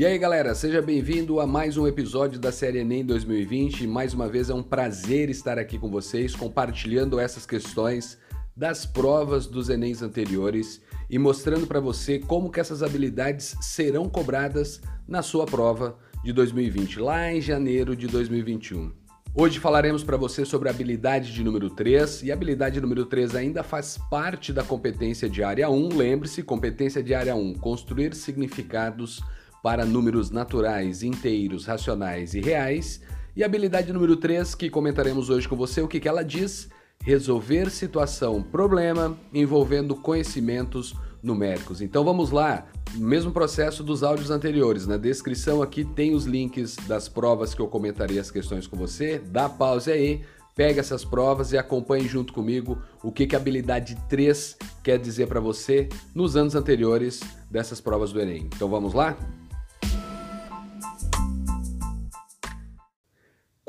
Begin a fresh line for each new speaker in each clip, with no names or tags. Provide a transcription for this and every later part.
E aí galera, seja bem-vindo a mais um episódio da série Enem 2020. Mais uma vez é um prazer estar aqui com vocês, compartilhando essas questões das provas dos Enems anteriores e mostrando para você como que essas habilidades serão cobradas na sua prova de 2020, lá em janeiro de 2021. Hoje falaremos para você sobre a habilidade de número 3 e a habilidade número 3 ainda faz parte da competência de área 1. Lembre-se, competência de área 1, construir significados para números naturais, inteiros, racionais e reais. E habilidade número 3 que comentaremos hoje com você, o que, que ela diz? Resolver situação, problema envolvendo conhecimentos numéricos. Então vamos lá, mesmo processo dos áudios anteriores. Na descrição aqui tem os links das provas que eu comentarei as questões com você. Dá pause aí, pega essas provas e acompanhe junto comigo o que, que a habilidade 3 quer dizer para você nos anos anteriores dessas provas do Enem. Então vamos lá?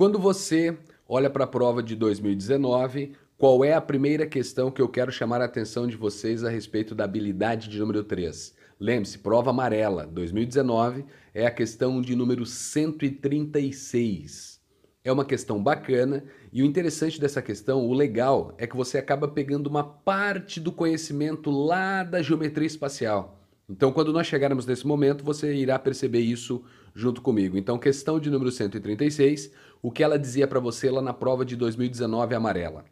Quando você olha para a prova de 2019, qual é a primeira questão que eu quero chamar a atenção de vocês a respeito da habilidade de número 3? Lembre-se, prova amarela, 2019, é a questão de número 136. É uma questão bacana e o interessante dessa questão, o legal, é que você acaba pegando uma parte do conhecimento lá da geometria espacial. Então, quando nós chegarmos nesse momento, você irá perceber isso junto comigo. Então, questão de número 136, o que ela dizia para você lá na prova de 2019 amarela.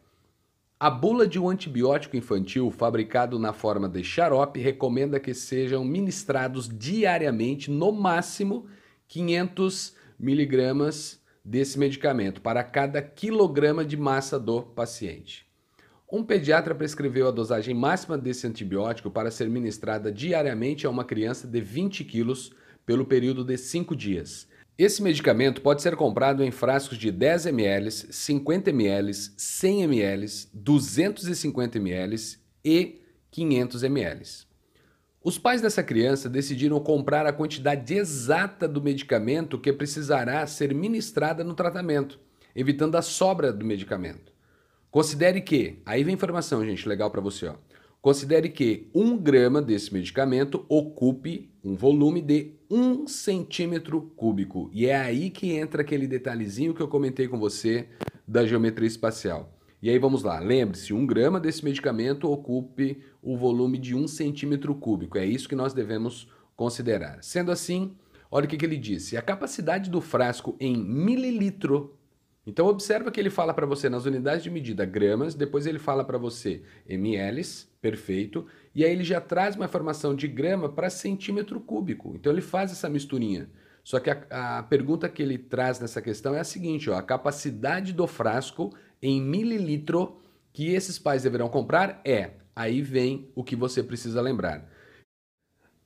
A bula de um antibiótico infantil fabricado na forma de xarope recomenda que sejam ministrados diariamente, no máximo, 500 miligramas desse medicamento para cada quilograma de massa do paciente. Um pediatra prescreveu a dosagem máxima desse antibiótico para ser ministrada diariamente a uma criança de 20 quilos pelo período de 5 dias. Esse medicamento pode ser comprado em frascos de 10 ml, 50 ml, 100 ml, 250 ml e 500 ml. Os pais dessa criança decidiram comprar a quantidade exata do medicamento que precisará ser ministrada no tratamento, evitando a sobra do medicamento. Considere que, aí vem informação, gente, legal para você, ó. Considere que um grama desse medicamento ocupe um volume de um centímetro cúbico. E é aí que entra aquele detalhezinho que eu comentei com você da geometria espacial. E aí vamos lá, lembre-se, um grama desse medicamento ocupe o volume de um centímetro cúbico. É isso que nós devemos considerar. Sendo assim, olha o que, que ele disse. A capacidade do frasco em mililitro então observa que ele fala para você nas unidades de medida gramas, depois ele fala para você ml, perfeito, e aí ele já traz uma informação de grama para centímetro cúbico. Então ele faz essa misturinha. Só que a, a, pergunta que ele traz nessa questão é a seguinte, ó, a capacidade do frasco em mililitro que esses pais deverão comprar é, aí vem o que você precisa lembrar.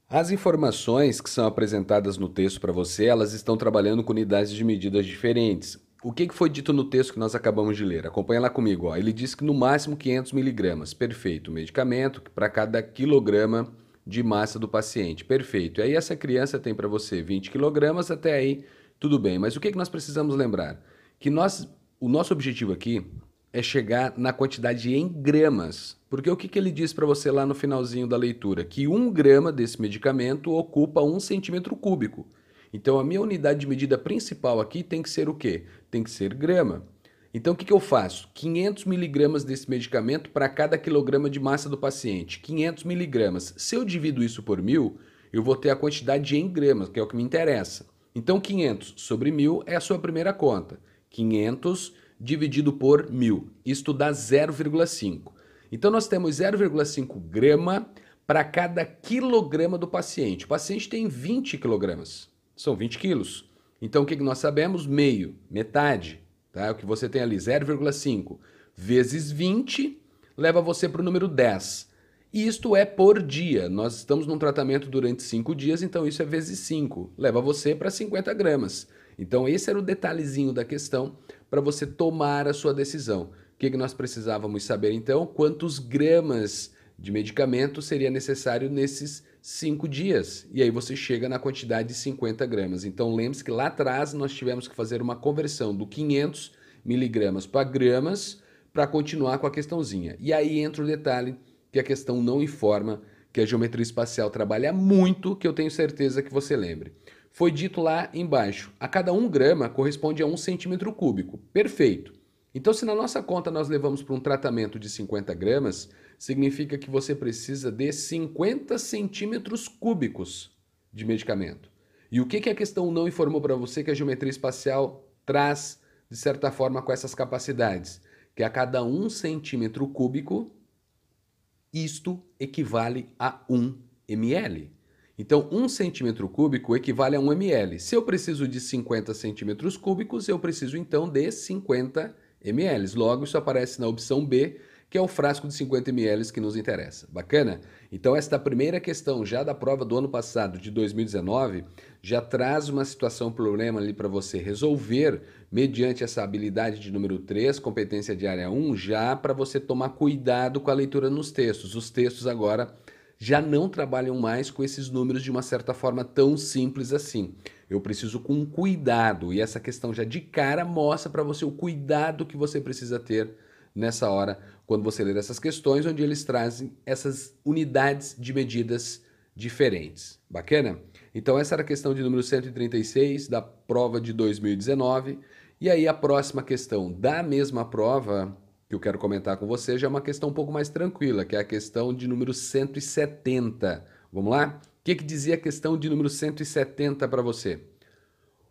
As informações que são apresentadas no texto para você, elas estão trabalhando com unidades de medidas diferentes. O que foi dito no texto que nós acabamos de ler? Acompanha lá comigo. Ó. Ele diz que no máximo 500 miligramas. Perfeito. Medicamento para cada quilograma de massa do paciente. Perfeito. E aí essa criança tem para você 20 quilogramas, até aí tudo bem. Mas o que, nós precisamos lembrar? Que nós, o nosso objetivo aqui é chegar na quantidade em gramas. Porque o que, que ele diz para você lá no finalzinho da leitura? Que um grama desse medicamento ocupa um centímetro cúbico. Então a minha unidade de medida principal aqui tem que ser o quê? Tem que ser grama. Então o que, que eu faço? 500 miligramas desse medicamento para cada quilograma de massa do paciente. 500 miligramas. Se eu divido isso por mil, eu vou ter a quantidade em gramas, que é o que me interessa. Então 500 sobre mil é a sua primeira conta. 500 dividido por mil. Isto dá 0,5. Então nós temos 0,5 grama para cada quilograma do paciente. O paciente tem 20 quilogramas são 20 quilos. Então o que nós sabemos? Meio, metade, tá? O que você tem ali, 0,5 vezes 20, leva você para o número 10. E isto é por dia. Nós estamos num tratamento durante 5 dias, então isso é vezes 5. Leva você para 50 gramas. Então esse era o detalhezinho da questão para você tomar a sua decisão. O que, que nós precisávamos saber então? Quantos gramas de medicamento seria necessário nesses cinco dias. E aí você chega na quantidade de 50 gramas. Então lembre-se que lá atrás nós tivemos que fazer uma conversão do 500 miligramas para gramas para continuar com a questãozinha. E aí entra o detalhe que a questão não informa, que a geometria espacial trabalha muito, que eu tenho certeza que você lembre. foi dito lá embaixo, a cada 1 grama corresponde a 1 centímetro cúbico. Perfeito. Então, se na nossa conta nós levamos para um tratamento de 50 gramas, significa que você precisa de 50 centímetros cúbicos de medicamento. E o que, que a questão não informou para você que a geometria espacial traz, de certa forma, com essas capacidades? Que a cada 1 centímetro cúbico, isto equivale a 1 ml. Então, 1 centímetro cúbico equivale a 1 ml. Se eu preciso de 50 centímetros cúbicos, eu preciso então de 50 ml. Logo, isso aparece na opção B, que é o frasco de 50 ml que nos interessa. Bacana? Então, esta primeira questão já da prova do ano passado, de 2019, já traz uma situação, problema ali para você resolver, mediante essa habilidade de número 3, competência de área 1, já para você tomar cuidado com a leitura nos textos. Os textos agora já não trabalham mais com esses números de uma certa forma tão simples assim. Eu preciso com cuidado e essa questão já de cara mostra para você o cuidado que você precisa ter nessa hora quando você ler essas questões onde eles trazem essas unidades de medidas diferentes. Bacana? Então essa era a questão de número 136 da prova de 2019. E aí a próxima questão da mesma prova que eu quero comentar com você já é uma questão um pouco mais tranquila, que é a questão de número 170. Vamos lá? O que, que dizia a questão de número 170 para você?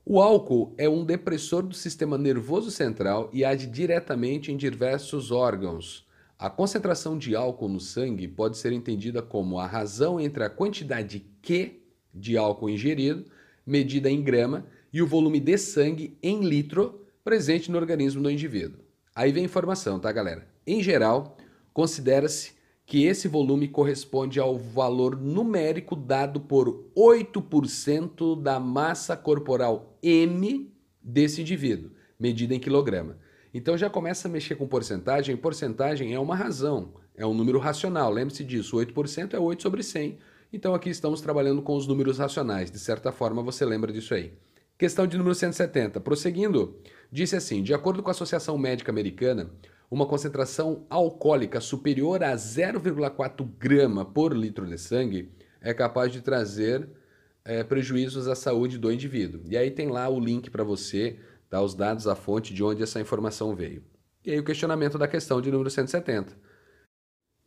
O álcool é um depressor do sistema nervoso central e age diretamente em diversos órgãos. A concentração de álcool no sangue pode ser entendida como a razão entre a quantidade Q de álcool ingerido, medida em grama, e o volume de sangue em litro presente no organismo do indivíduo. Aí vem a informação, tá, galera? Em geral, considera-se que esse volume corresponde ao valor numérico dado por 8% da massa corporal M desse indivíduo, medida em quilograma. Então já começa a mexer com porcentagem. Porcentagem é uma razão, é um número racional. Lembre-se disso, 8% é 8 sobre 100. Então aqui estamos trabalhando com os números racionais. De certa forma você lembra disso aí. Questão de número 170. Prosseguindo, disse assim: de acordo com a Associação Médica Americana, uma concentração alcoólica superior a 0,4 grama por litro de sangue é capaz de trazer é, prejuízos à saúde do indivíduo. E aí tem lá o link para você, tá, os dados, a fonte de onde essa informação veio. E aí o questionamento da questão de número 170.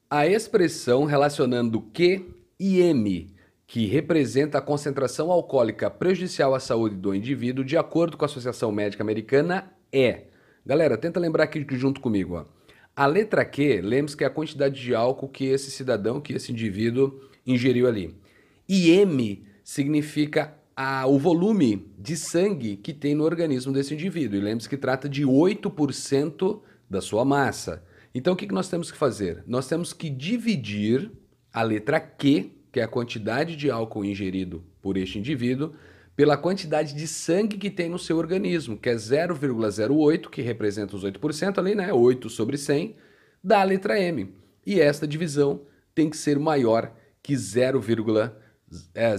A expressão relacionando Q e M que representa a concentração alcoólica prejudicial à saúde do indivíduo, de acordo com a Associação Médica Americana, é. Galera, tenta lembrar aqui junto comigo. Ó. A letra Q, lembre-se que é a quantidade de álcool que esse cidadão, que esse indivíduo ingeriu ali. E M significa a, o volume de sangue que tem no organismo desse indivíduo. E lembre-se que trata de 8% da sua massa. Então o que, que nós temos que fazer? Nós temos que dividir a letra Q que é a quantidade de álcool ingerido por este indivíduo, pela quantidade de sangue que tem no seu organismo, que é 0,08, que representa os 8% ali, né? 8 sobre 100, da letra M. E esta divisão tem que ser maior que 0,4. É,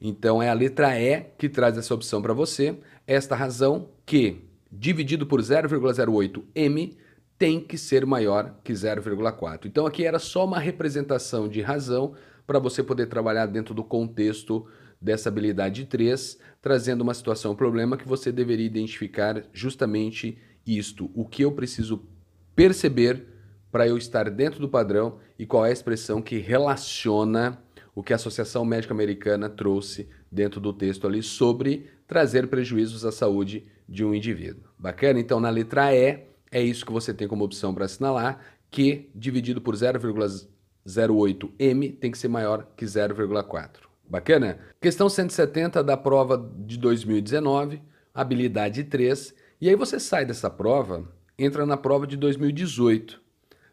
então é a letra E que traz essa opção para você. Esta razão que, dividido por 0,08 M, tem que ser maior que 0,4. Então aqui era só uma representação de razão para você poder trabalhar dentro do contexto dessa habilidade 3, trazendo uma situação, um problema que você deveria identificar justamente isto, o que eu preciso perceber para eu estar dentro do padrão e qual é a expressão que relaciona o que a Associação Médica Americana trouxe dentro do texto ali sobre trazer prejuízos à saúde de um indivíduo. Bacana? Então, na letra E, é isso que você tem como opção para assinalar, que dividido por 0,08m tem que ser maior que 0,4. Bacana? Questão 170 da prova de 2019, habilidade 3. E aí você sai dessa prova, entra na prova de 2018.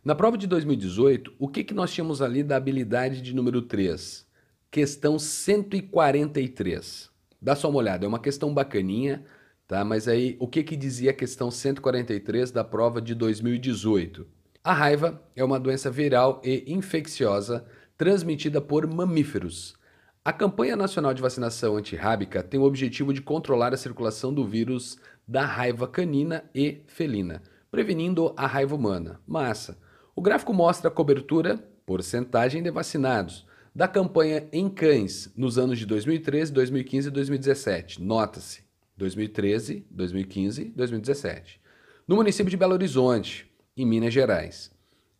Na prova de 2018, o que, que nós tínhamos ali da habilidade de número 3? Questão 143. Dá só uma olhada, é uma questão bacaninha, Tá? Mas aí, o que, que dizia a questão 143 da prova de 2018? A raiva é uma doença viral e infecciosa transmitida por mamíferos. A campanha nacional de vacinação antirrábica tem o objetivo de controlar a circulação do vírus da raiva canina e felina, prevenindo a raiva humana. Massa. O gráfico mostra a cobertura, porcentagem de vacinados, da campanha em cães nos anos de 2013, 2015 e 2017. Nota-se 2013, 2015 e 2017. No município de Belo Horizonte, em Minas Gerais.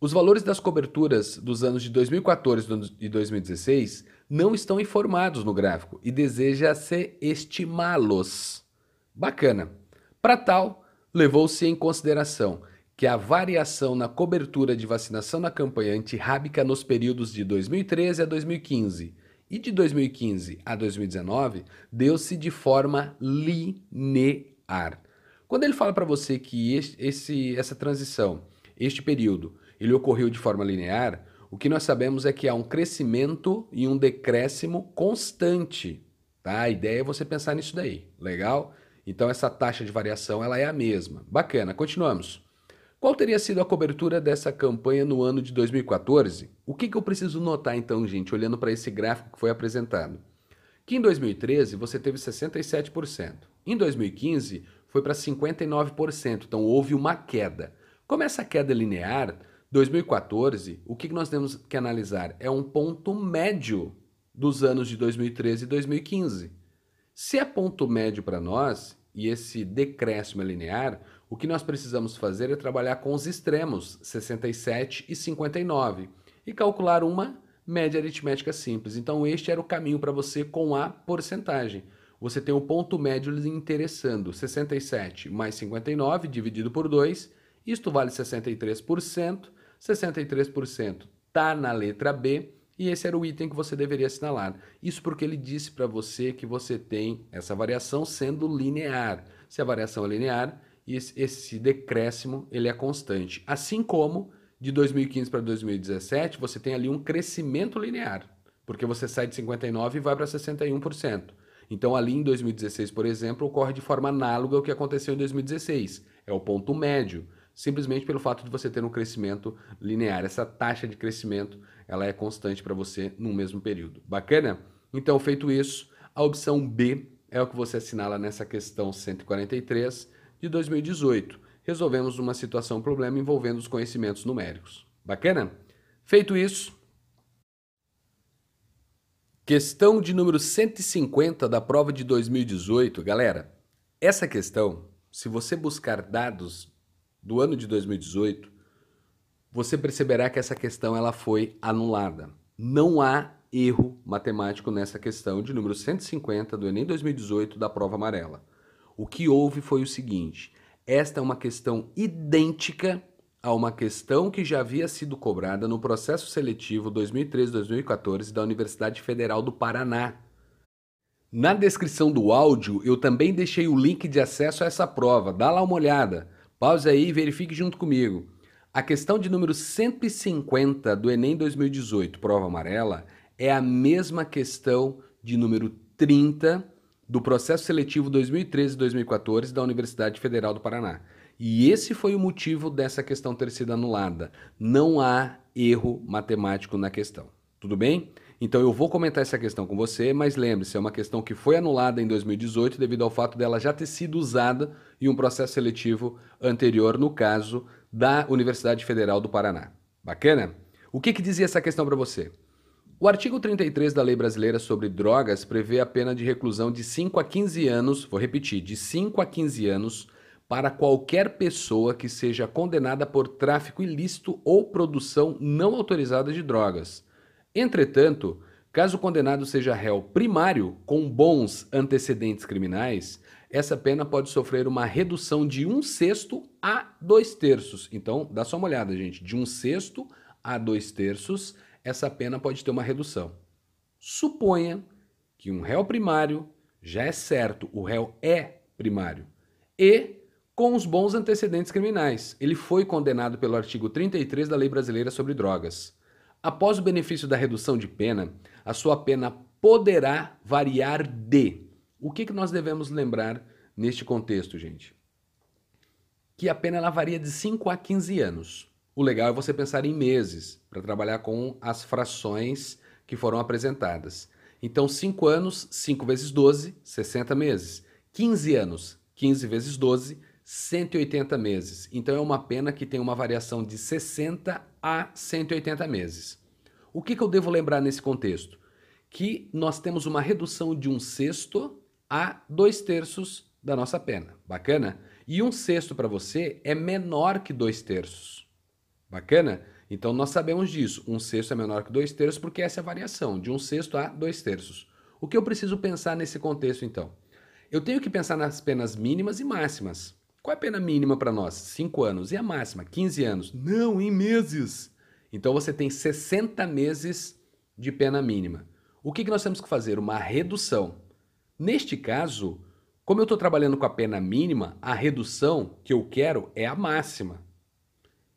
Os valores das coberturas dos anos de 2014 e 2016 não estão informados no gráfico e deseja-se estimá-los. Bacana. Para tal, levou-se em consideração que a variação na cobertura de vacinação na campanha antirrábica nos períodos de 2013 a 2015 e de 2015 a 2019 deu-se de forma linear. Quando ele fala para você que esse, essa transição, este período, ele ocorreu de forma linear, o que nós sabemos é que há um crescimento e um decréscimo constante. Tá? A ideia é você pensar nisso daí. Legal? Então essa taxa de variação ela é a mesma. Bacana, continuamos. Qual teria sido a cobertura dessa campanha no ano de 2014? O que, que eu preciso notar então, gente, olhando para esse gráfico que foi apresentado? Que em 2013 você teve 67%. Em 2015 foi para 59%, então houve uma queda. Como essa queda é linear, 2014, o que nós temos que analisar? É um ponto médio dos anos de 2013 e 2015. Se é ponto médio para nós, e esse decréscimo é linear, o que nós precisamos fazer é trabalhar com os extremos, 67 e 59, e calcular uma média aritmética simples. Então, este era o caminho para você com a porcentagem. Você tem o ponto médio lhe interessando, 67 mais 59 dividido por 2, isto vale 63%, 63% está na letra B e esse era o item que você deveria assinalar. Isso porque ele disse para você que você tem essa variação sendo linear. Se a variação é linear, esse decréscimo ele é constante. Assim como de 2015 para 2017, você tem ali um crescimento linear, porque você sai de 59 e vai para 61%. Então ali em 2016, por exemplo, ocorre de forma análoga ao que aconteceu em 2016. É o ponto médio simplesmente pelo fato de você ter um crescimento linear. Essa taxa de crescimento ela é constante para você no mesmo período. Bacana? Então, feito isso, a opção B é o que você assinala nessa questão 143 de 2018. Resolvemos uma situação, problema envolvendo os conhecimentos numéricos. Bacana? Feito isso, questão de número 150 da prova de 2018. Galera, essa questão, se você buscar dados do ano de 2018, você perceberá que essa questão ela foi anulada. Não há erro matemático nessa questão de número 150 do Enem 2018 da prova amarela. O que houve foi o seguinte: esta é uma questão idêntica a uma questão que já havia sido cobrada no processo seletivo 2013-2014 da Universidade Federal do Paraná. Na descrição do áudio, eu também deixei o link de acesso a essa prova. Dá lá uma olhada. Pause aí e verifique junto comigo. A questão de número 150 do Enem 2018, prova amarela, é a mesma questão de número 30 do processo seletivo 2013-2014 da Universidade Federal do Paraná. E esse foi o motivo dessa questão ter sido anulada. Não há erro matemático na questão. Tudo bem? Então eu vou comentar essa questão com você, mas lembre-se, é uma questão que foi anulada em 2018 devido ao fato dela já ter sido usada em um processo seletivo anterior, no caso da Universidade Federal do Paraná. Bacana? O que, que dizia essa questão para você? O artigo 33 da Lei Brasileira sobre Drogas prevê a pena de reclusão de 5 a 15 anos, vou repetir, de 5 a 15 anos para qualquer pessoa que seja condenada por tráfico ilícito ou produção não autorizada de drogas Entretanto, caso o condenado seja réu primário com bons antecedentes criminais, essa pena pode sofrer uma redução de um sexto a dois terços. Então, dá só uma olhada, gente. De um sexto a dois terços, essa pena pode ter uma redução. Suponha que um réu primário, já é certo, o réu é primário, e com os bons antecedentes criminais. Ele foi condenado pelo artigo 33 da Lei Brasileira sobre Drogas. Após o benefício da redução de pena, a sua pena poderá variar de. O que, que nós devemos lembrar neste contexto, gente? Que a pena ela varia de 5 a 15 anos. O legal é você pensar em meses para trabalhar com as frações que foram apresentadas. Então, 5 anos, 5 vezes 12, 60 meses. 15 anos, 15 vezes 12, 180 meses. Então é uma pena que tem uma variação de 60 a 180 meses. O que, que eu devo lembrar nesse contexto? Que nós temos uma redução de um sexto a dois terços da nossa pena. Bacana? E um sexto para você é menor que dois terços. Bacana? Então nós sabemos disso. Um sexto é menor que dois terços porque essa é a variação, de um sexto a dois terços. O que eu preciso pensar nesse contexto então? Eu tenho que pensar nas penas mínimas e máximas. Qual é a pena mínima para nós? 5 anos. E a máxima? 15 anos. Não, em meses. Então você tem 60 meses de pena mínima. O que, que nós temos que fazer? Uma redução. Neste caso, como eu estou trabalhando com a pena mínima, a redução que eu quero é a máxima.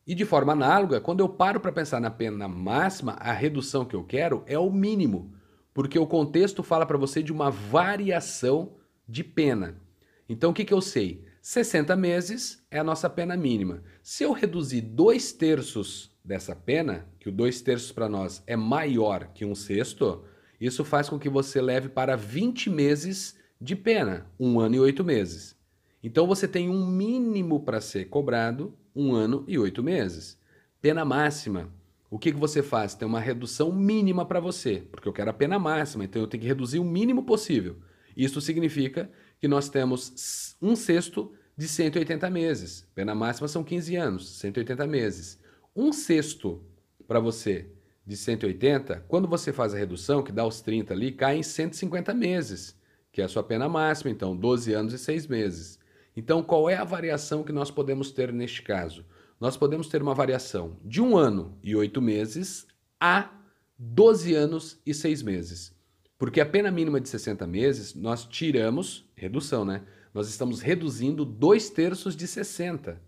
E de forma análoga, quando eu paro para pensar na pena máxima, a redução que eu quero é o mínimo, porque o contexto fala para você de uma variação de pena. Então o que, que eu sei? 60 meses é a nossa pena mínima. Se eu reduzir dois terços dessa pena, que o dois terços para nós é maior que um sexto, isso faz com que você leve para 20 meses de pena, um ano e oito meses. Então você tem um mínimo para ser cobrado, um ano e oito meses. Pena máxima. O que, que você faz? Tem uma redução mínima para você, porque eu quero a pena máxima, então eu tenho que reduzir o mínimo possível. Isso significa que nós temos um sexto de 180 meses. Pena máxima são 15 anos, 180 meses. Um sexto para você de 180, quando você faz a redução, que dá os 30 ali, cai em 150 meses, que é a sua pena máxima, então 12 anos e 6 meses. Então, qual é a variação que nós podemos ter neste caso? Nós podemos ter uma variação de um ano e oito meses a 12 anos e seis meses. Porque a pena mínima de 60 meses, nós tiramos, redução, né? Nós estamos reduzindo dois terços de 60.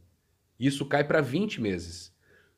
Isso cai para 20 meses.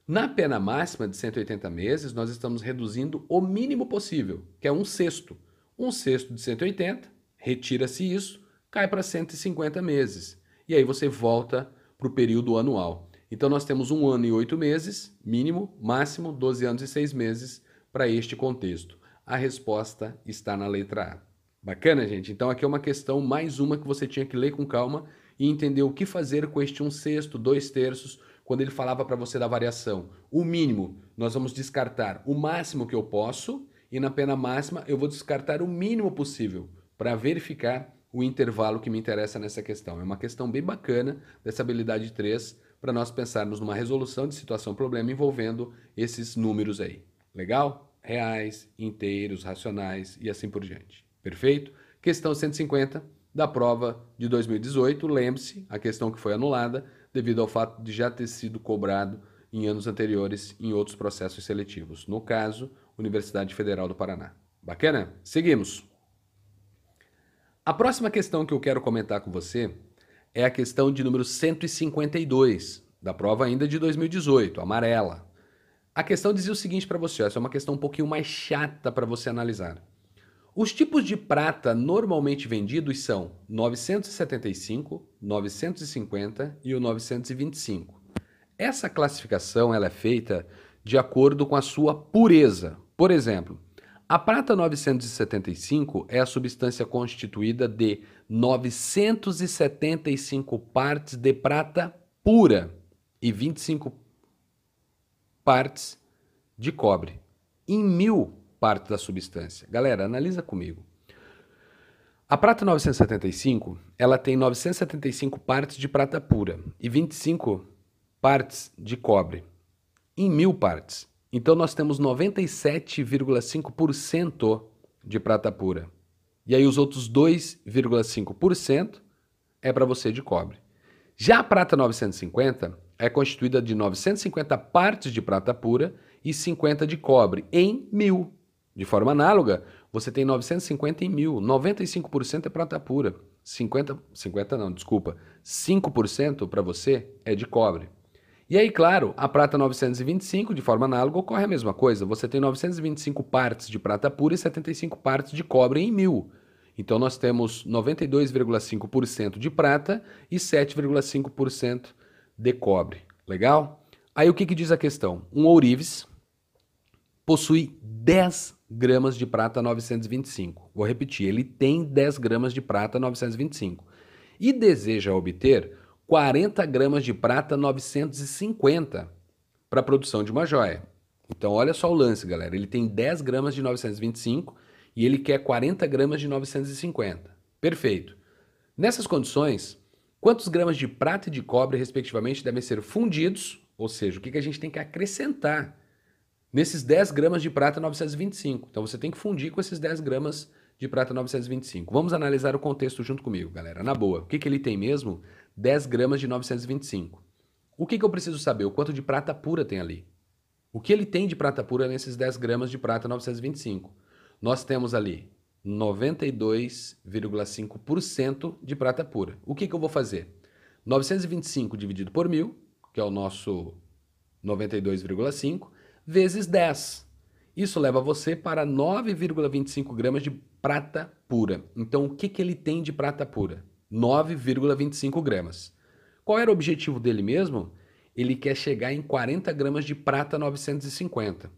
Na pena máxima de 180 meses, nós estamos reduzindo o mínimo possível, que é um sexto. Um sexto de 180, retira-se isso, cai para 150 meses. E aí você volta para o período anual. Então nós temos um ano e oito meses, mínimo, máximo 12 anos e seis meses para este contexto. A resposta está na letra A. Bacana, gente? Então aqui é uma questão, mais uma que você tinha que ler com calma e entender o que fazer com este um sexto, dois terços, quando ele falava para você da variação. O mínimo, nós vamos descartar o máximo que eu posso e na pena máxima eu vou descartar o mínimo possível para verificar o intervalo que me interessa nessa questão. É uma questão bem bacana dessa habilidade 3 para nós pensarmos numa resolução de situação-problema envolvendo esses números aí. Legal? reais, inteiros, racionais e assim por diante. Perfeito? Questão 150 da prova de 2018. Lembre-se, a questão que foi anulada devido ao fato de já ter sido cobrado em anos anteriores em outros processos seletivos. No caso, Universidade Federal do Paraná. Bacana? Seguimos. A próxima questão que eu quero comentar com você é a questão de número 152, da prova ainda de 2018, amarela. A questão dizia o seguinte para você, essa é uma questão um pouquinho mais chata para você analisar. Os tipos de prata normalmente vendidos são 975, 950 e o 925. Essa classificação ela é feita de acordo com a sua pureza. Por exemplo, a prata 975 é a substância constituída de 975 partes de prata pura e 25 partes de cobre em mil partes da substância. Galera, analisa comigo. A prata 975, ela tem 975 partes de prata pura e 25 partes de cobre em mil partes. Então nós temos 97,5% de prata pura. E aí os outros 2,5% é para você de cobre. Já a prata 950, é constituída de 950 partes de prata pura e 50 de cobre, em mil. De forma análoga, você tem 950 em mil, 95% é prata pura, 50, 50 não, desculpa, 5% para você é de cobre. E aí, claro, a prata 925, de forma análoga, ocorre a mesma coisa. Você tem 925 partes de prata pura e 75 partes de cobre em mil. Então, nós temos 92,5% de prata e 7,5% de cobre. Legal? Aí o que, que diz a questão? Um ourives possui 10 gramas de prata 925. Vou repetir, ele tem 10 gramas de prata 925 e deseja obter 40 gramas de prata 950 para a produção de uma joia. Então olha só o lance, galera. Ele tem 10 gramas de 925 e ele quer 40 gramas de 950. Perfeito. Nessas condições, quantos gramas de prata e de cobre, respectivamente, devem ser fundidos? Ou seja, o que, que a gente tem que acrescentar nesses 10 gramas de prata 925? Então você tem que fundir com esses 10 gramas de prata 925. Vamos analisar o contexto junto comigo, galera. Na boa, o que, que ele tem mesmo? 10 gramas de 925. O que, que eu preciso saber? O quanto de prata pura tem ali? O que ele tem de prata pura nesses 10 gramas de prata 925? Nós temos ali 92,5% de prata pura. O que, que eu vou fazer? 925 dividido por mil, que é o nosso 92,5, vezes 10. Isso leva você para 9,25 gramas de prata pura. Então, o que, que ele tem de prata pura? 9,25 gramas. Qual era o objetivo dele mesmo? Ele quer chegar em 40 gramas de prata 950.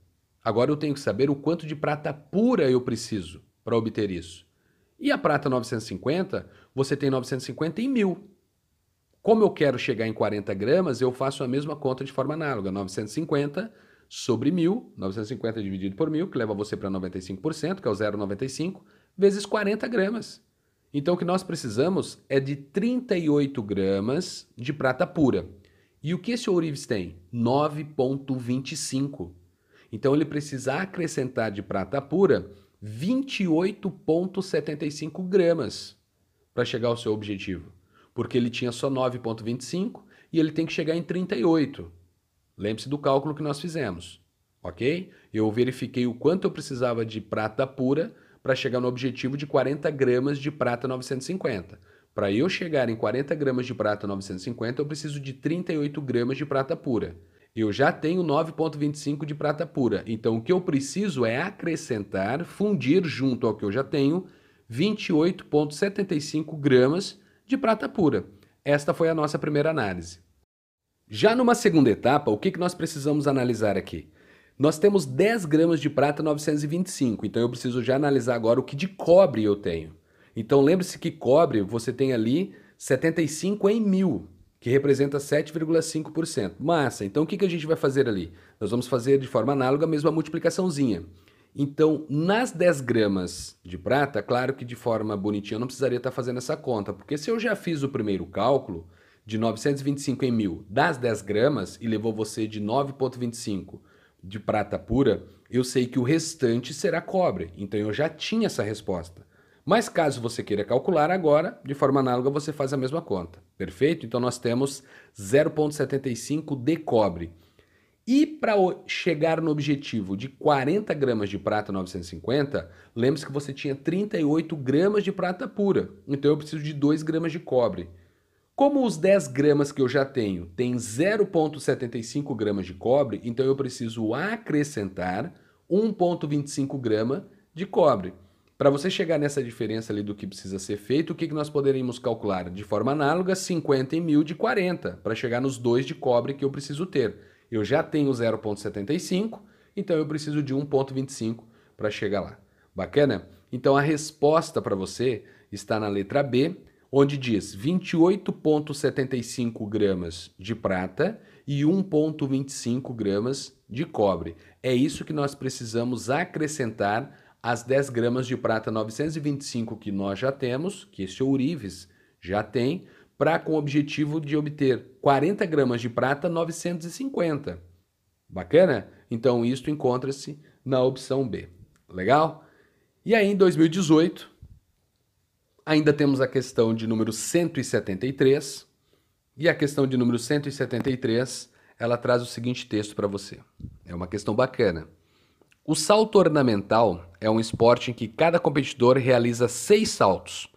Agora eu tenho que saber o quanto de prata pura eu preciso para obter isso. E a prata 950, você tem 950 em mil. Como eu quero chegar em 40 gramas, eu faço a mesma conta de forma análoga. 950 sobre 1.000, 950 dividido por 1.000, que leva você para 95%, que é o 0,95, vezes 40 gramas. Então o que nós precisamos é de 38 gramas de prata pura. E o que esse ourives tem? 9,25. Então ele precisa acrescentar de prata pura 28,75 gramas para chegar ao seu objetivo. Porque ele tinha só 9,25 e ele tem que chegar em 38. Lembre-se do cálculo que nós fizemos, ok? Eu verifiquei o quanto eu precisava de prata pura para chegar no objetivo de 40 gramas de prata 950. Para eu chegar em 40 gramas de prata 950, eu preciso de 38 gramas de prata pura. Eu já tenho 9,25 de prata pura, então o que eu preciso é acrescentar, fundir junto ao que eu já tenho, 28,75 gramas de prata pura. Esta foi a nossa primeira análise. Já numa segunda etapa, o que, nós precisamos analisar aqui? Nós temos 10 gramas de prata 925, então eu preciso já analisar agora o que de cobre eu tenho. Então lembre-se que cobre você tem ali 75 em mil, que representa 7,5%. Massa, então o que, que a gente vai fazer ali? Nós vamos fazer de forma análoga a multiplicaçãozinha. Então, nas 10 gramas de prata, claro que de forma bonitinha eu não precisaria estar fazendo essa conta, porque se eu já fiz o primeiro cálculo, de 925 em mil das 10 gramas e levou você de 9,25 de prata pura, eu sei que o restante será cobre. Então eu já tinha essa resposta. Mas caso você queira calcular agora, de forma análoga você faz a mesma conta. Perfeito? Então nós temos 0,75 de cobre. E para chegar no objetivo de 40 gramas de prata 950, lembre-se que você tinha 38 gramas de prata pura. Então eu preciso de 2 gramas de cobre. Como os 10 gramas que eu já tenho tem 0,75 gramas de cobre, então eu preciso acrescentar 1,25 grama de cobre. Para você chegar nessa diferença ali do que precisa ser feito, o que, que nós poderíamos calcular? De forma análoga, 50 em mil de 40, para chegar nos 2 de cobre que eu preciso ter. Eu já tenho 0,75, então eu preciso de 1,25 para chegar lá. Bacana? Então a resposta para você está na letra B, onde diz 28,75 gramas de prata e 1,25 gramas de cobre. É isso que nós precisamos acrescentar às 10 gramas de prata 925 que nós já temos, que esse ourives já tem, para com o objetivo de obter 40 gramas de prata 950. Bacana? Então, isto encontra-se na opção B. Legal? E aí, em 2018, Ainda temos a questão de número 173. E a questão de número 173, ela traz o seguinte texto para você. É uma questão bacana. O salto ornamental é um esporte em que cada competidor realiza seis saltos.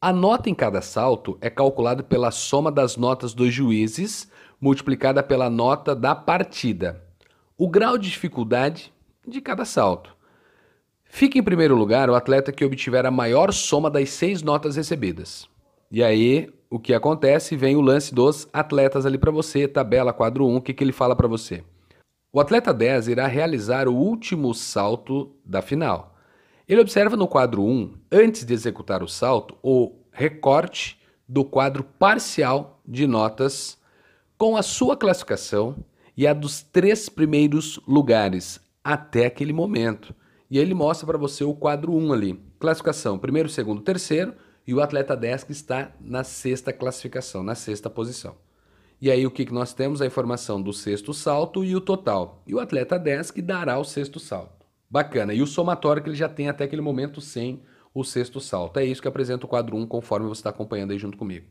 A nota em cada salto é calculada pela soma das notas dos juízes multiplicada pela nota da partida. O grau de dificuldade de cada salto. Fica em primeiro lugar o atleta que obtiver a maior soma das seis notas recebidas. E aí, o que acontece? Vem o lance dos atletas ali para você, tabela quadro 1, o que, que ele fala para você? O atleta 10 irá realizar o último salto da final. Ele observa no quadro 1, antes de executar o salto, o recorte do quadro parcial de notas com a sua classificação e a dos três primeiros lugares até aquele momento. E aí ele mostra para você o quadro 1 ali. Classificação: primeiro, segundo, terceiro, e o atleta 10 que está na sexta classificação, na sexta posição. E aí o que, que nós temos? A informação do sexto salto e o total. E o atleta 10 que dará o sexto salto. Bacana. E o somatório que ele já tem até aquele momento sem o sexto salto. É isso que apresenta o quadro 1 conforme você está acompanhando aí junto comigo.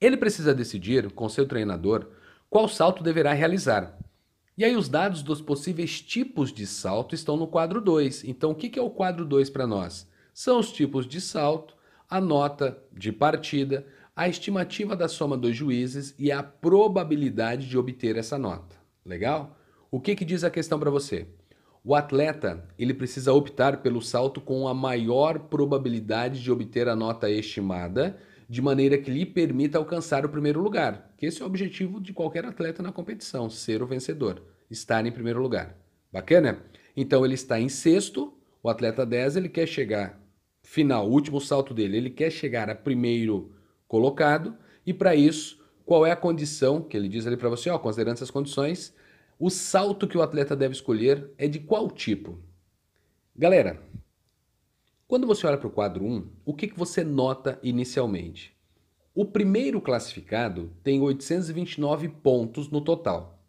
Ele precisa decidir com seu treinador qual salto deverá realizar. E aí os dados dos possíveis tipos de salto estão no quadro 2. Então o que é o quadro 2 para nós? São os tipos de salto, a nota de partida, a estimativa da soma dos juízes e a probabilidade de obter essa nota. Legal? O que, que diz a questão para você? O atleta ele precisa optar pelo salto com a maior probabilidade de obter a nota estimada, de maneira que lhe permita alcançar o primeiro lugar. Que esse é o objetivo de qualquer atleta na competição, ser o vencedor, estar em primeiro lugar. Bacana? Então ele está em sexto, o atleta 10 ele quer chegar final, último salto dele, ele quer chegar a primeiro colocado, e para isso, qual é a condição que ele diz ali para você, ó, considerando essas condições, o salto que o atleta deve escolher é de qual tipo? Galera, quando você olha para o quadro 1, o que, que você nota inicialmente? O primeiro classificado tem 829 pontos no total.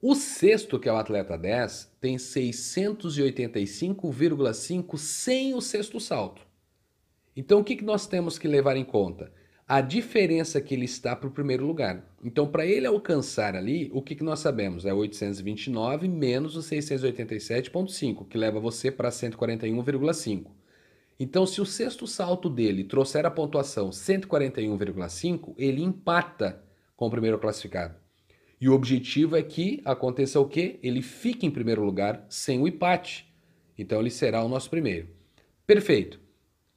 O sexto, que é o atleta 10, tem 685,5 sem o sexto salto. Então o que, que nós temos que levar em conta? a diferença que ele está para o primeiro lugar. Então, para ele alcançar ali, o que, que nós sabemos? É 829 menos o 687,5, que leva você para 141,5. Então, se o sexto salto dele trouxer a pontuação 141,5, ele empata com o primeiro classificado. E o objetivo é que aconteça o quê? Ele fique em primeiro lugar sem o empate. Então, ele será o nosso primeiro. Perfeito.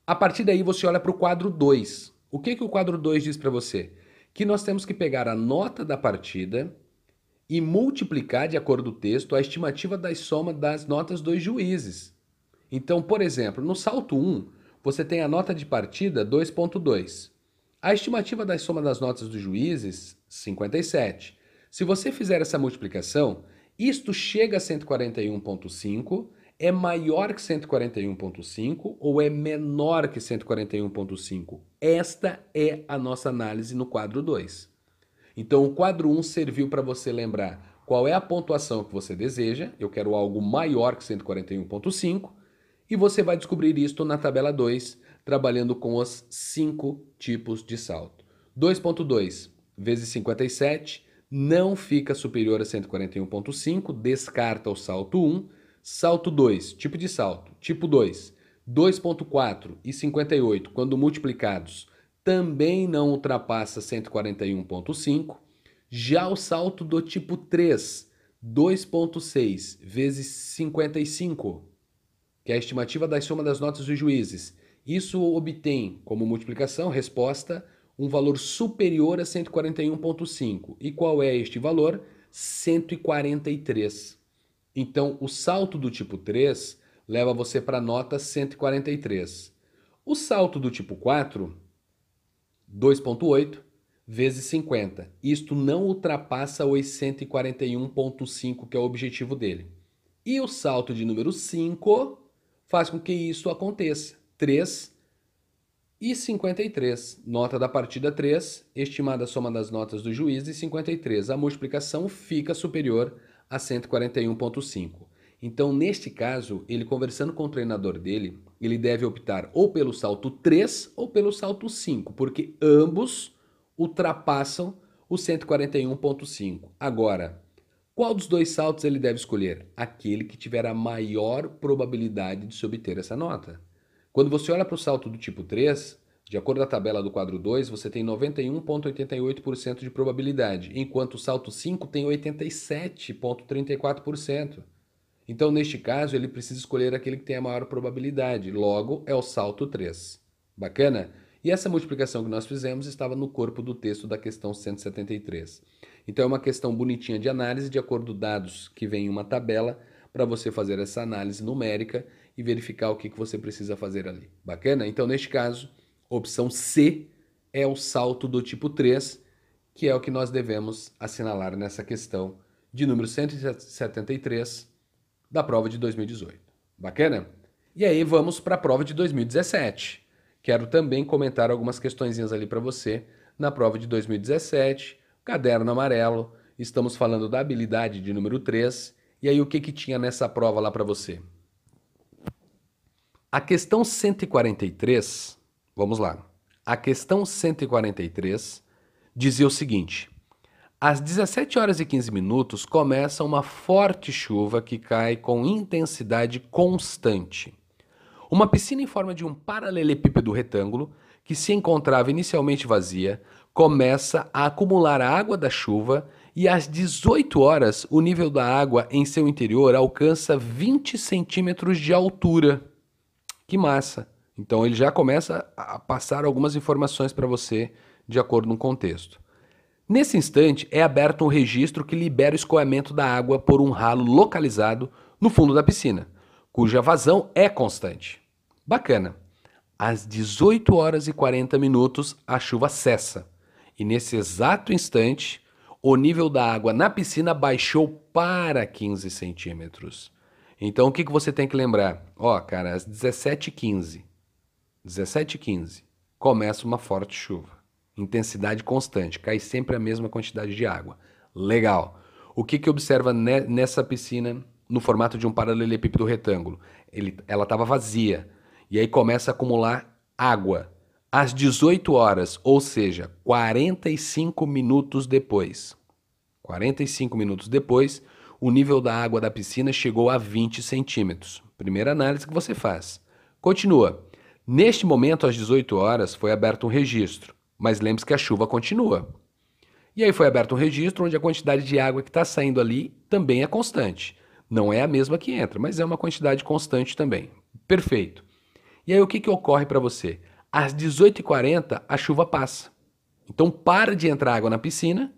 A partir daí, você olha para o quadro 2. O que, que o quadro 2 diz para você? Que nós temos que pegar a nota da partida e multiplicar, de acordo com o texto, a estimativa da soma das notas dos juízes. Então, por exemplo, no salto 1, você tem a nota de partida 2.2. A estimativa da soma das notas dos juízes, 57. Se você fizer essa multiplicação, isto chega a 141.5 é maior que 141.5 ou é menor que 141.5? Esta é a nossa análise no quadro 2. Então, o quadro 1 um serviu para você lembrar qual é a pontuação que você deseja, eu quero algo maior que 141.5, e você vai descobrir isto na tabela 2, trabalhando com os cinco tipos de salto. 2.2 vezes 57 não fica superior a 141.5, descarta o salto 1, Salto 2, tipo de salto. Tipo 2, 2.4 e 58, quando multiplicados, também não ultrapassa 141.5. Já o salto do tipo 3, 2.6 vezes 55, que é a estimativa da soma das notas dos juízes. Isso obtém como multiplicação, resposta, um valor superior a 141.5. E qual é este valor? 143. Então, o salto do tipo 3 leva você para a nota 143. O salto do tipo 4, 2.8 vezes 50. Isto não ultrapassa os 141.5, que é o objetivo dele. E o salto de número 5 faz com que isso aconteça. 3 e 53. Nota da partida 3, estimada a soma das notas do juiz, e 53. A multiplicação fica superior a 141.5. Então, neste caso, ele conversando com o treinador dele, ele deve optar ou pelo salto 3 ou pelo salto 5, porque ambos ultrapassam o 141.5. Agora, qual dos dois saltos ele deve escolher? Aquele que tiver a maior probabilidade de se obter essa nota. Quando você olha para o salto do tipo 3, de acordo com a tabela do quadro 2, você tem 91,88% de probabilidade, enquanto o salto 5 tem 87,34%. Então, neste caso, ele precisa escolher aquele que tem a maior probabilidade, logo é o salto 3. Bacana? E essa multiplicação que nós fizemos estava no corpo do texto da questão 173. Então, é uma questão bonitinha de análise, de acordo com dados que vem em uma tabela, para você fazer essa análise numérica e verificar o que, que você precisa fazer ali. Bacana? Então, neste caso, Opção C é o salto do tipo 3, que é o que nós devemos assinalar nessa questão de número 173 da prova de 2018. Bacana? E aí vamos para a prova de 2017. Quero também comentar algumas questõezinhas ali para você na prova de 2017, caderno amarelo. Estamos falando da habilidade de número 3. E aí o que que tinha nessa prova lá para você? A questão 143, vamos lá. A questão 143 dizia o seguinte: às 17 horas e 15 minutos começa uma forte chuva que cai com intensidade constante. Uma piscina em forma de um paralelepípedo retângulo, que se encontrava inicialmente vazia, começa a acumular a água da chuva e às 18 horas o nível da água em seu interior alcança 20 centímetros de altura. Que massa! Então ele já começa a passar algumas informações para você de acordo com o contexto. Nesse instante é aberto um registro que libera o escoamento da água por um ralo localizado no fundo da piscina, cuja vazão é constante. Bacana. Às 18 horas e 40 minutos a chuva cessa e nesse exato instante o nível da água na piscina baixou para 15 centímetros. Então o que, que você tem que lembrar? Ó, cara, às 17h15, 17h15, começa uma forte chuva. Intensidade constante, cai sempre a mesma quantidade de água. Legal. O que, que observa ne nessa piscina no formato de um paralelepípedo retângulo? Ele, ela estava vazia. E aí começa a acumular água. Às 18 horas, ou seja, 45 minutos depois. 45 minutos depois, o nível da água da piscina chegou a 20 centímetros. Primeira análise que você faz. Continua. Neste momento, às 18 horas, foi aberto um registro, mas lembre-se que a chuva continua. E aí foi aberto um registro onde a quantidade de água que está saindo ali também é constante. Não é a mesma que entra, mas é uma quantidade constante também. Perfeito. E aí o que, que ocorre para você? Às 18h40 a chuva passa. Então para de entrar água na piscina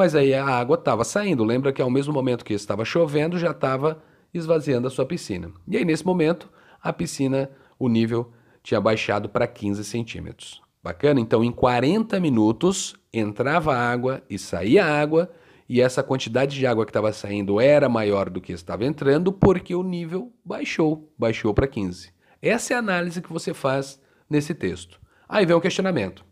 mas aí a água estava saindo. Lembra que ao mesmo momento que estava chovendo, já estava esvaziando a sua piscina. E aí, nesse momento, a piscina, o nível tinha baixado para 15 centímetros. Bacana? Então, em 40 minutos, entrava água e saía água, e essa quantidade de água que estava saindo era maior do que estava entrando, porque o nível baixou, baixou para 15. Essa é a análise que você faz nesse texto. Aí vem o questionamento.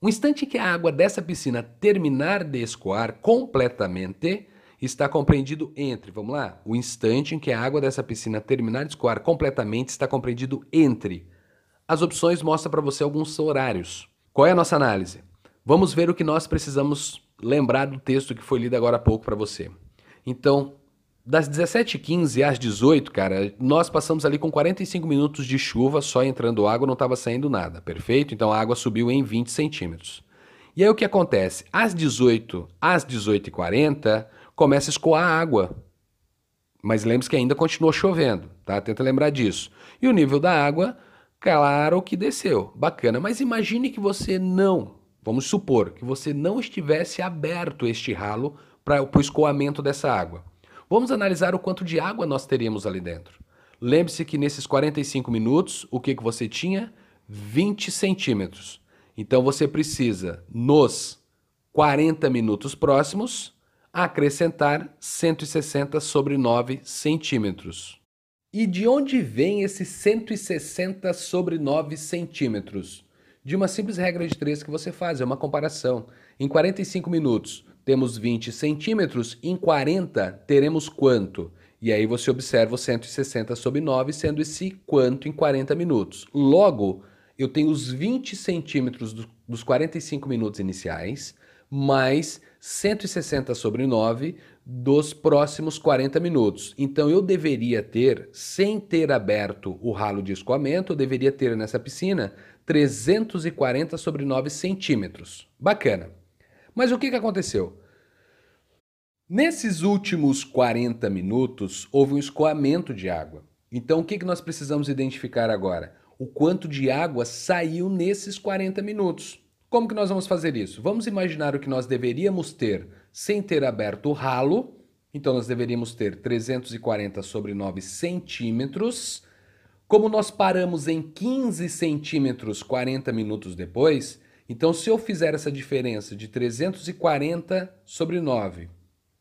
O instante que a água dessa piscina terminar de escoar completamente está compreendido entre, vamos lá, o instante em que a água dessa piscina terminar de escoar completamente está compreendido entre. As opções mostram para você alguns horários. Qual é a nossa análise? Vamos ver o que nós precisamos lembrar do texto que foi lido agora há pouco para você. Então, das 17h15 às 18 cara, nós passamos ali com 45 minutos de chuva, só entrando água, não estava saindo nada, perfeito? Então a água subiu em 20 centímetros. E aí o que acontece? Às 18, às 18h40, começa a escoar água. Mas lembre-se que ainda continuou chovendo, tá? Tenta lembrar disso. E o nível da água, claro que desceu. Bacana. Mas imagine que você não, vamos supor, que você não estivesse aberto este ralo para o escoamento dessa água. Vamos analisar o quanto de água nós teríamos ali dentro. Lembre-se que nesses 45 minutos, o que, que você tinha? 20 centímetros. Então você precisa, nos 40 minutos próximos, acrescentar 160 sobre 9 centímetros. E de onde vem esse 160 sobre 9 centímetros? De uma simples regra de três que você faz, é uma comparação. Em 45 minutos, temos 20 centímetros, em 40 teremos quanto? E aí você observa o 160 sobre 9, sendo esse quanto em 40 minutos. Logo, eu tenho os 20 centímetros do, dos 45 minutos iniciais, mais 160 sobre 9 dos próximos 40 minutos. Então eu deveria ter, sem ter aberto o ralo de escoamento, eu deveria ter nessa piscina 340 sobre 9 centímetros. Bacana. Mas o que, que aconteceu? Nesses últimos 40 minutos, houve um escoamento de água. Então, o que, que nós precisamos identificar agora? O quanto de água saiu nesses 40 minutos. Como que nós vamos fazer isso? Vamos imaginar o que nós deveríamos ter sem ter aberto o ralo. Então, nós deveríamos ter 340 sobre 9 centímetros. Como nós paramos em 15 centímetros 40 minutos depois, então, se eu fizer essa diferença de 340 sobre 9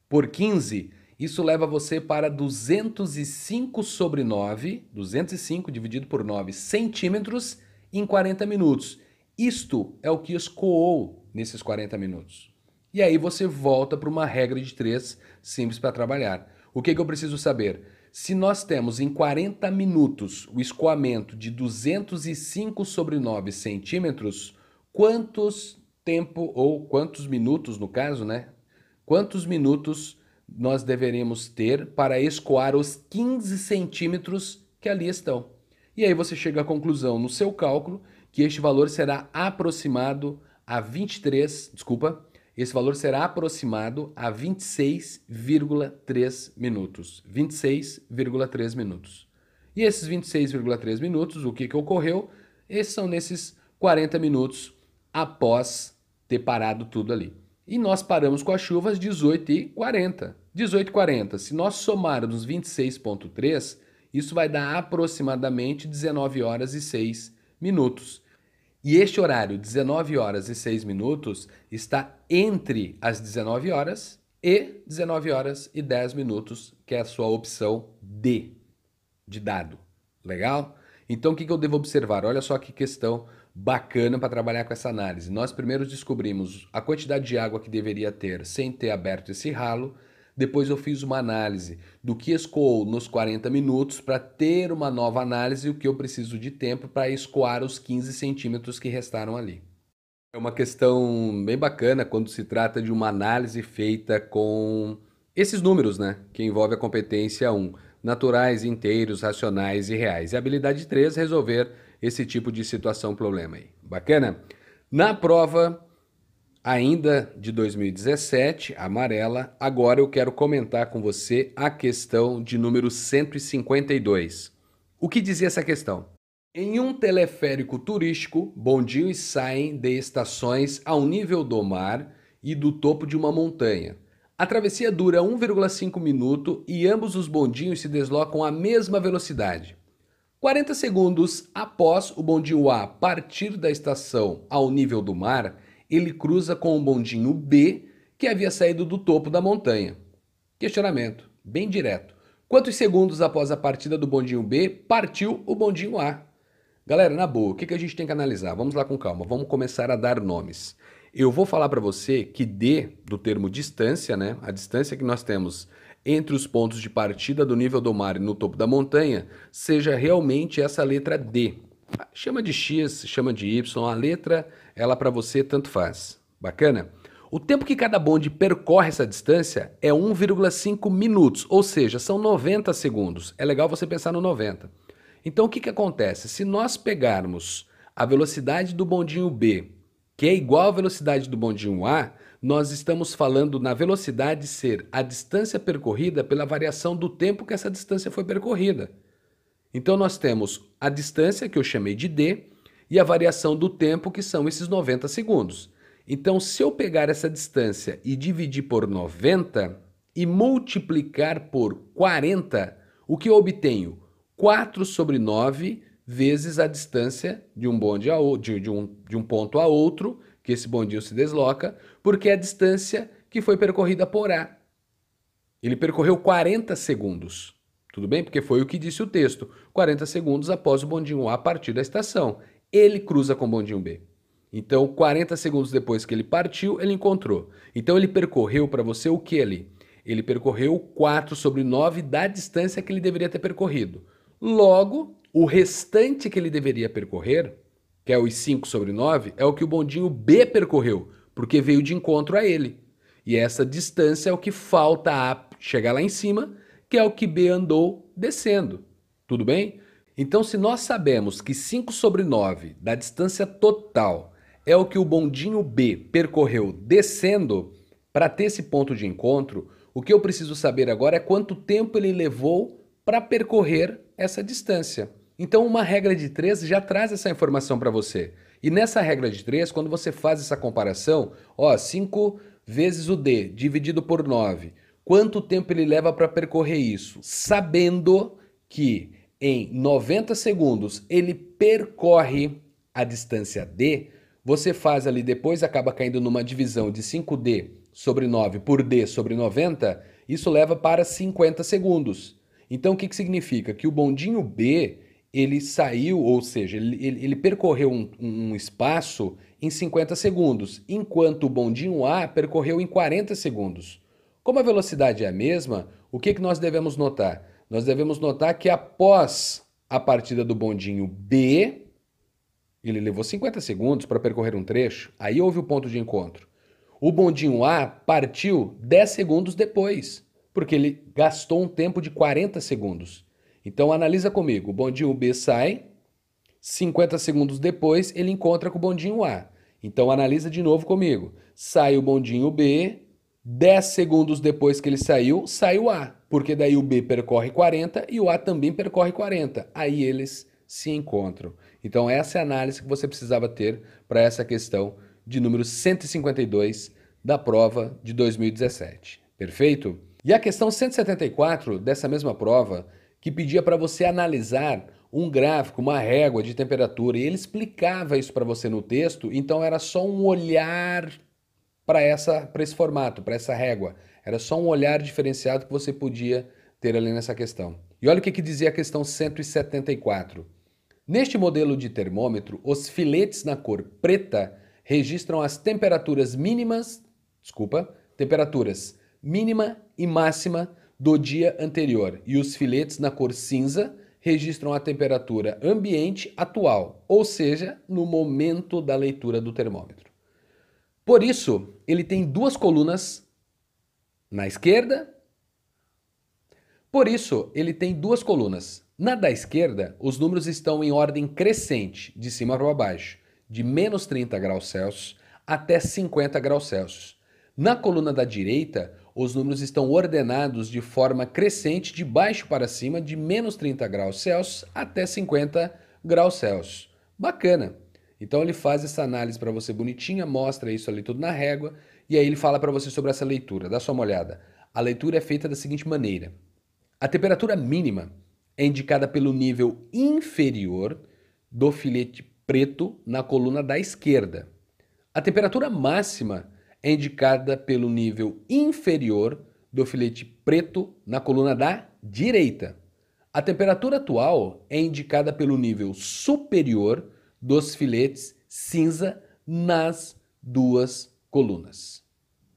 por 15, isso leva você para 205 sobre 9, 205 dividido por 9 centímetros em 40 minutos. Isto é o que escoou nesses 40 minutos. E aí você volta para uma regra de 3 simples para trabalhar. O que, que eu preciso saber? Se nós temos em 40 minutos o escoamento de 205 sobre 9 centímetros, quantos tempo, ou quantos minutos no caso, né? Quantos minutos nós deveríamos ter para escoar os 15 centímetros que ali estão? E aí você chega à conclusão no seu cálculo que este valor será aproximado a 23, desculpa, esse valor será aproximado a 26,3 minutos. 26,3 minutos. E esses 26,3 minutos, o que, que ocorreu? Esses são nesses 40 minutos após ter parado tudo ali. E nós paramos com as chuvas 18 e 40. 18 e 40. Se nós somarmos 26,3, isso vai dar aproximadamente 19 horas e 6 minutos. E este horário, 19 horas e 6 minutos, está entre as 19 horas e 19 horas e 10 minutos, que é a sua opção D, de dado. Legal? Então, o que eu devo observar? Olha só que questão bacana para trabalhar com essa análise. Nós primeiro descobrimos a quantidade de água que deveria ter sem ter aberto esse ralo. Depois eu fiz uma análise do que escoou nos 40 minutos para ter uma nova análise o que eu preciso de tempo para escoar os 15 centímetros que restaram ali. É uma questão bem bacana quando se trata de uma análise feita com esses números, né? Que envolve a competência 1, naturais, inteiros, racionais e reais. E a habilidade 3, resolver esse tipo de situação, problema aí. Bacana? Na prova ainda de 2017, amarela, agora eu quero comentar com você a questão de número 152. O que dizia essa questão? Em um teleférico turístico, bondinhos saem de estações ao nível do mar e do topo de uma montanha. A travessia dura 1,5 minuto e ambos os bondinhos se deslocam à mesma velocidade. 40 segundos após o bondinho A partir da estação ao nível do mar, ele cruza com o bondinho B, que havia saído do topo da montanha. Questionamento, bem direto. Quantos segundos após a partida do bondinho B partiu o bondinho A? Galera, na boa, o que, a gente tem que analisar? Vamos lá com calma, vamos começar a dar nomes. Eu vou falar para você que D, do termo distância, né, a distância que nós temos entre os pontos de partida do nível do mar e no topo da montanha, seja realmente essa letra D. Chama de X, chama de Y, a letra ela para você tanto faz. Bacana? O tempo que cada bonde percorre essa distância é 1,5 minutos, ou seja, são 90 segundos. É legal você pensar no 90. Então o que, que acontece? Se nós pegarmos a velocidade do bondinho B, que é igual à velocidade do bondinho A, nós estamos falando na velocidade ser a distância percorrida pela variação do tempo que essa distância foi percorrida. Então nós temos a distância, que eu chamei de D, e a variação do tempo, que são esses 90 segundos. Então, se eu pegar essa distância e dividir por 90 e multiplicar por 40, o que eu obtenho? 4 sobre 9 vezes a distância de um bonde a de, de, um, de um ponto a outro, que esse bondinho se desloca, porque é a distância que foi percorrida por A. Ele percorreu 40 segundos. Tudo bem? Porque foi o que disse o texto. 40 segundos após o bondinho A partir da estação ele cruza com o bondinho B. Então, 40 segundos depois que ele partiu, ele encontrou. Então, ele percorreu para você o que ali? Ele percorreu 4 sobre 9 da distância que ele deveria ter percorrido. Logo, o restante que ele deveria percorrer, que é os 5 sobre 9, é o que o bondinho B percorreu, porque veio de encontro a ele. E essa distância é o que falta a chegar lá em cima, que é o que B andou descendo. Tudo bem? Então, se nós sabemos que 5 sobre 9 da distância total é o que o bondinho B percorreu descendo para ter esse ponto de encontro, o que eu preciso saber agora é quanto tempo ele levou para percorrer essa distância. Então, uma regra de 3 já traz essa informação para você. E nessa regra de 3, quando você faz essa comparação, ó, 5 vezes o D dividido por 9, quanto tempo ele leva para percorrer isso? Sabendo que em 90 segundos ele percorre a distância D, você faz ali depois acaba caindo numa divisão de 5D sobre 9 por D sobre 90, isso leva para 50 segundos. Então, o que, que significa? Que o bondinho B, ele saiu, ou seja, ele, ele percorreu um, um espaço em 50 segundos, enquanto o bondinho A percorreu em 40 segundos. Como a velocidade é a mesma, o que, que nós devemos notar? Nós devemos notar que após a partida do bondinho B, ele levou 50 segundos para percorrer um trecho, aí houve o ponto de encontro. O bondinho A partiu 10 segundos depois, porque ele gastou um tempo de 40 segundos. Então analisa comigo, o bondinho B sai, 50 segundos depois ele encontra com o bondinho A. Então analisa de novo comigo. Sai o bondinho B, 10 segundos depois que ele saiu, sai o A, porque daí o B percorre 40 e o A também percorre 40. Aí eles se encontram. Então, essa é a análise que você precisava ter para essa questão de número 152 da prova de 2017. Perfeito? E a questão 174 dessa mesma prova, que pedia para você analisar um gráfico, uma régua de temperatura, e ele explicava isso para você no texto, então era só um olhar para essa para esse formato, para essa régua. Era só um olhar diferenciado que você podia ter ali nessa questão. E olha o que, que dizia a questão 174. Neste modelo de termômetro, os filetes na cor preta registram as temperaturas mínimas, desculpa, temperaturas mínima e máxima do dia anterior, e os filetes na cor cinza registram a temperatura ambiente atual, ou seja, no momento da leitura do termômetro. Por isso, ele tem duas colunas na esquerda. Por isso, ele tem duas colunas na da esquerda, os números estão em ordem crescente, de cima para baixo, de menos 30 graus Celsius até 50 graus Celsius. Na coluna da direita, os números estão ordenados de forma crescente, de baixo para cima, de menos 30 graus Celsius até 50 graus Celsius. Bacana! Então ele faz essa análise para você bonitinha, mostra isso ali tudo na régua, e aí ele fala para você sobre essa leitura. Dá só uma olhada. A leitura é feita da seguinte maneira: a temperatura mínima é indicada pelo nível inferior do filete preto na coluna da esquerda. A temperatura máxima é indicada pelo nível inferior do filete preto na coluna da direita. A temperatura atual é indicada pelo nível superior dos filetes cinza nas duas colunas.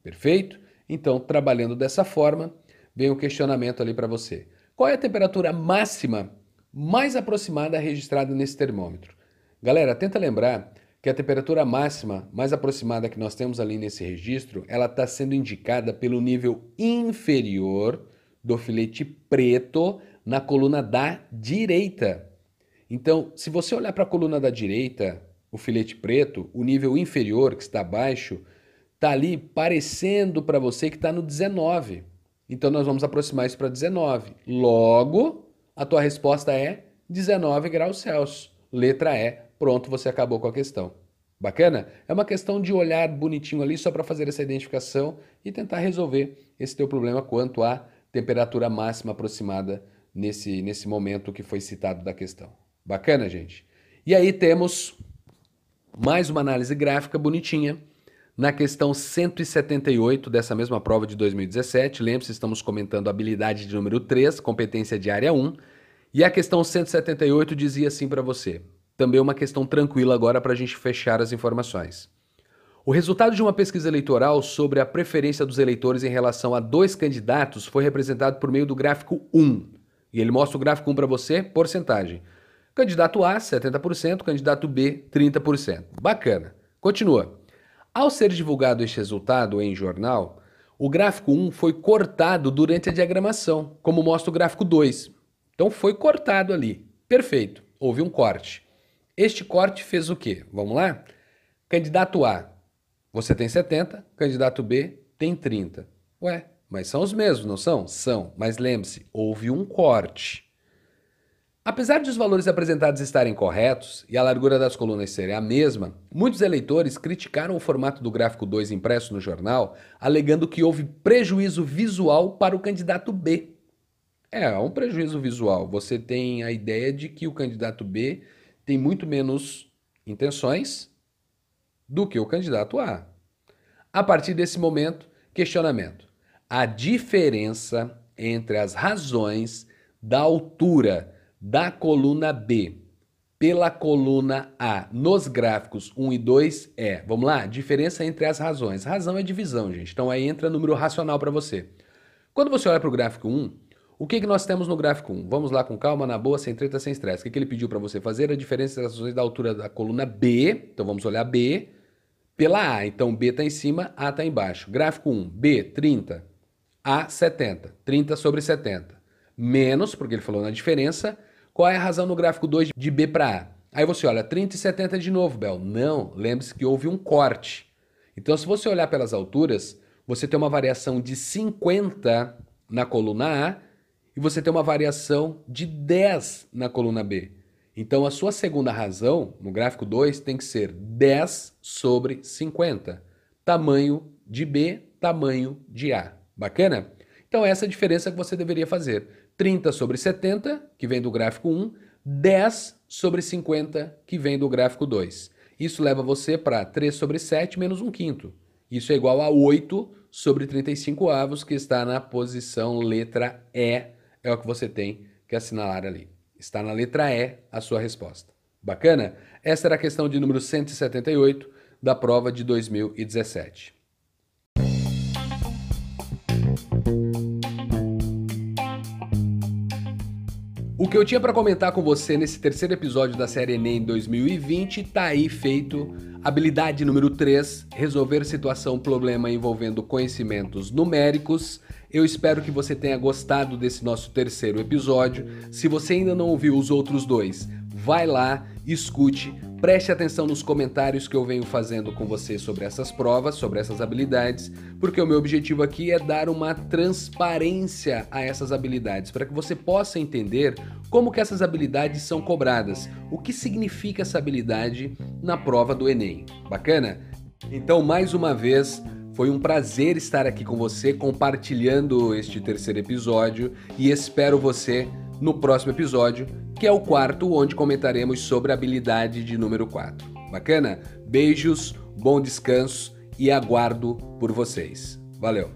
Perfeito? Então, trabalhando dessa forma, vem o questionamento ali para você. Qual é a temperatura máxima mais aproximada registrada nesse termômetro? Galera, tenta lembrar que a temperatura máxima mais aproximada que nós temos ali nesse registro, ela está sendo indicada pelo nível inferior do filete preto na coluna da direita. Então, se você olhar para a coluna da direita, o filete preto, o nível inferior, que está abaixo, está ali parecendo para você que está no 19. Então nós vamos aproximar isso para 19. Logo, a tua resposta é 19 graus Celsius. Letra E. Pronto, você acabou com a questão. Bacana? É uma questão de olhar bonitinho ali só para fazer essa identificação e tentar resolver esse teu problema quanto à temperatura máxima aproximada nesse, nesse momento que foi citado da questão. Bacana, gente? E aí temos mais uma análise gráfica bonitinha na questão 178 dessa mesma prova de 2017, lembre-se, estamos comentando habilidade de número 3, competência de área 1, e a questão 178 dizia assim para você. Também uma questão tranquila agora para a gente fechar as informações. O resultado de uma pesquisa eleitoral sobre a preferência dos eleitores em relação a dois candidatos foi representado por meio do gráfico 1. E ele mostra o gráfico 1 para você, porcentagem. Candidato A, 70%, candidato B, 30%. Bacana. Continua. Ao ser divulgado este resultado em jornal, o gráfico 1 foi cortado durante a diagramação, como mostra o gráfico 2. Então foi cortado ali. Perfeito. Houve um corte. Este corte fez o quê? Vamos lá? Candidato A, você tem 70, candidato B tem 30. Ué, mas são os mesmos, não são? São, mas lembre-se, houve um corte. Apesar de os valores apresentados estarem corretos e a largura das colunas serem a mesma, muitos eleitores criticaram o formato do gráfico 2 impresso no jornal, alegando que houve prejuízo visual para o candidato B. É, há um prejuízo visual. Você tem a ideia de que o candidato B tem muito menos intenções do que o candidato A. A partir desse momento, Questionamento: a diferença entre as razões da altura da coluna B pela coluna A nos gráficos 1 e 2 é, vamos lá, diferença entre as razões. Razão é divisão, gente. Então aí entra número racional para você. Quando você olha para o gráfico 1, o que, que nós temos no gráfico 1? Vamos lá com calma, na boa, sem treta, sem estresse. O que, que ele pediu para você fazer? A diferença entre as razões da altura da coluna B, então vamos olhar B, pela A. Então B está em cima, A está embaixo. Gráfico 1, B, 30, A, 70. 30 sobre 70. Menos, porque ele falou na diferença, qual é a razão no gráfico 2 de B para A? Aí você olha 30 e 70 de novo, Bel. Não, lembre-se que houve um corte. Então, se você olhar pelas alturas, você tem uma variação de 50 na coluna A e você tem uma variação de 10 na coluna B. Então, a sua segunda razão, no gráfico 2, tem que ser 10 sobre 50. Tamanho de B, tamanho de A. Bacana? Então, essa é a diferença que você deveria fazer. 30 sobre 70, que vem do gráfico 1, 10 sobre 50, que vem do gráfico 2. Isso leva você para 3 sobre 7 menos 1 quinto. Isso é igual a 8 sobre 35 avos, que está na posição letra E. É o que você tem que assinalar ali. Está na letra E a sua resposta. Bacana? Essa era a questão de número 178 da prova de 2017. O que eu tinha para comentar com você nesse terceiro episódio da série Enem 2020 tá aí feito. Habilidade número 3, resolver situação problema envolvendo conhecimentos numéricos. Eu espero que você tenha gostado desse nosso terceiro episódio. Se você ainda não ouviu os outros dois, vai lá, escute, preste atenção nos comentários que eu venho fazendo com você sobre essas provas, sobre essas habilidades, porque o meu objetivo aqui é dar uma transparência a essas habilidades, para que você possa entender como que essas habilidades são cobradas, o que significa essa habilidade na prova do Enem. Bacana? Então, mais uma vez, foi um prazer estar aqui com você compartilhando este terceiro episódio e espero você no próximo episódio, que é o quarto, onde comentaremos sobre a habilidade de número 4. Bacana? Beijos, bom descanso e aguardo por vocês. Valeu!